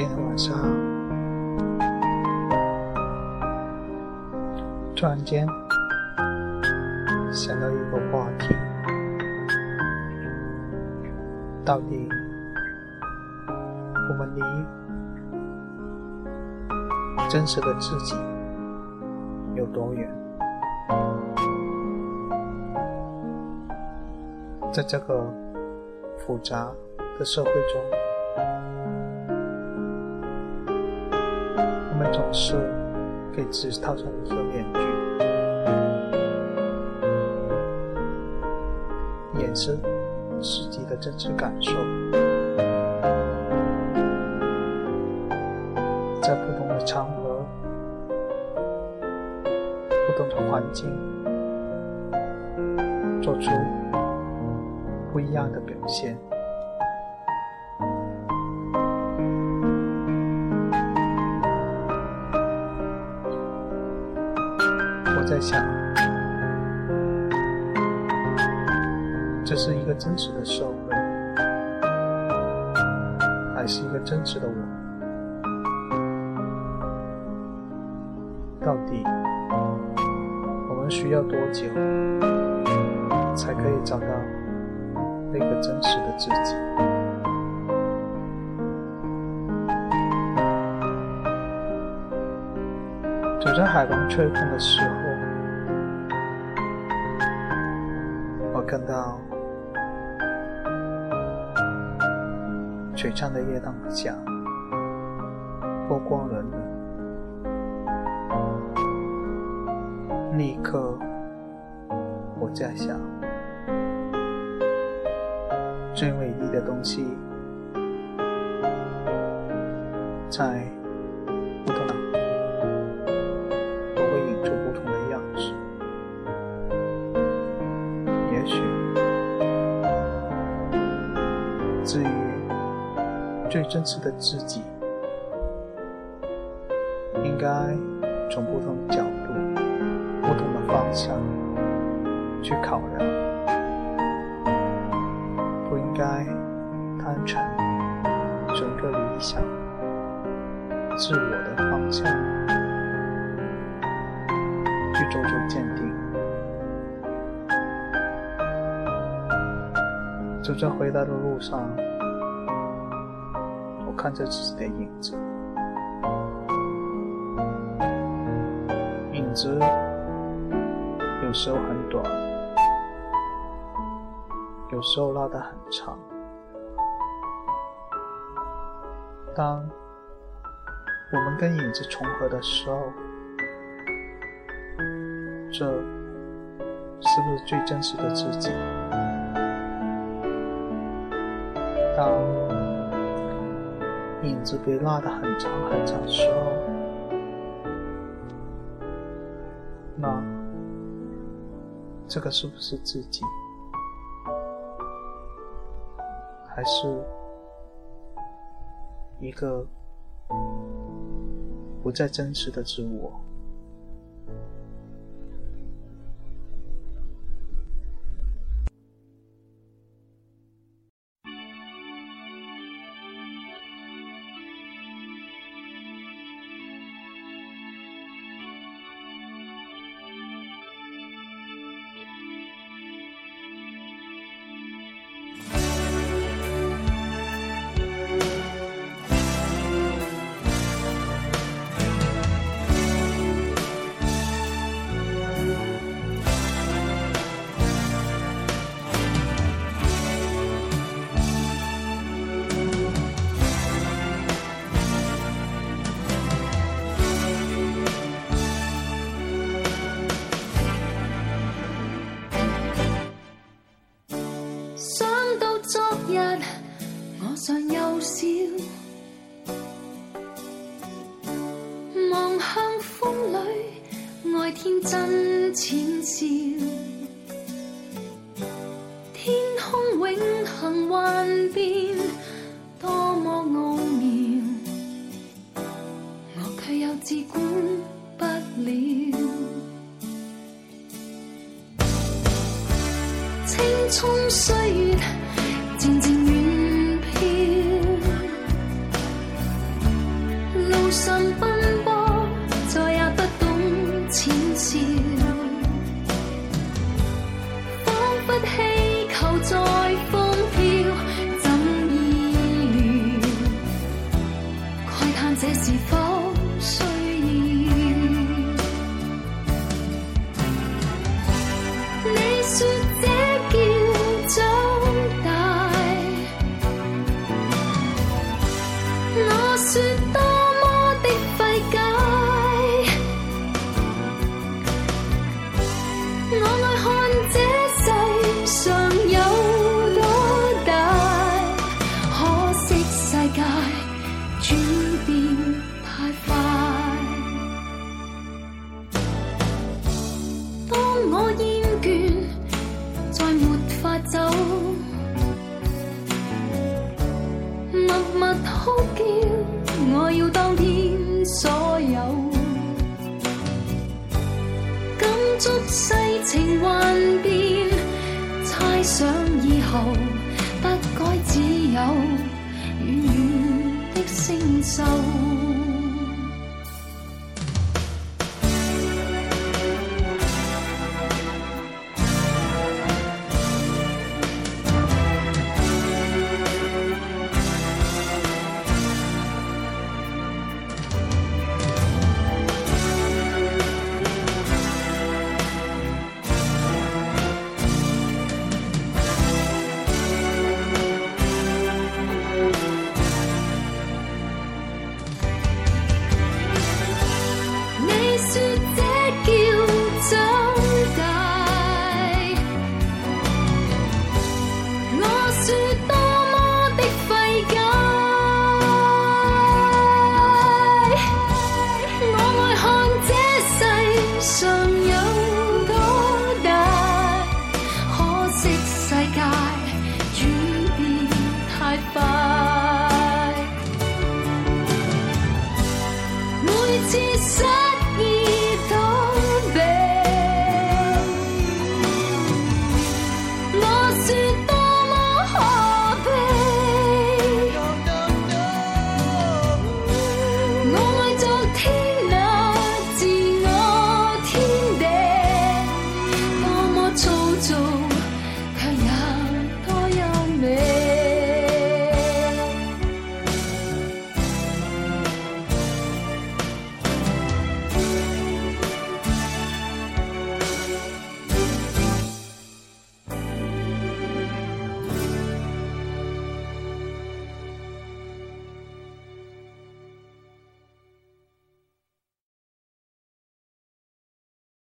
今天晚上突然间想到一个话题：到底我们离真实的自己有多远？在这个复杂的社会中，总是给自己套上一个面具，掩饰自己的真实感受。在不同的场合、不同的环境，做出。不一样的表现。我在想，这是一个真实的社会，还是一个真实的我？到底我们需要多久才可以找到？那个真实的自己。走在海风吹风的时候，看到璀璨的夜灯下，波光粼粼。那一刻，我在想。最美丽的东西，在不同也许，至于最真实的自己，应该从不同角度、不同的方向去考量。不应该单纯整个理想、自我的方向去做出鉴走在回来的路上，我看着自己的影子，影子有时候很短。有时候拉得很长。当我们跟影子重合的时候，这是不是最真实的自己？当影子被拉得很长很长的时候，那这个是不是自己？还是一个不再真实的自我。天真浅笑，天空永恒幻变，多么奥妙，我却又自管不了。青葱岁月24想以后不该只有远远的星宿。Chia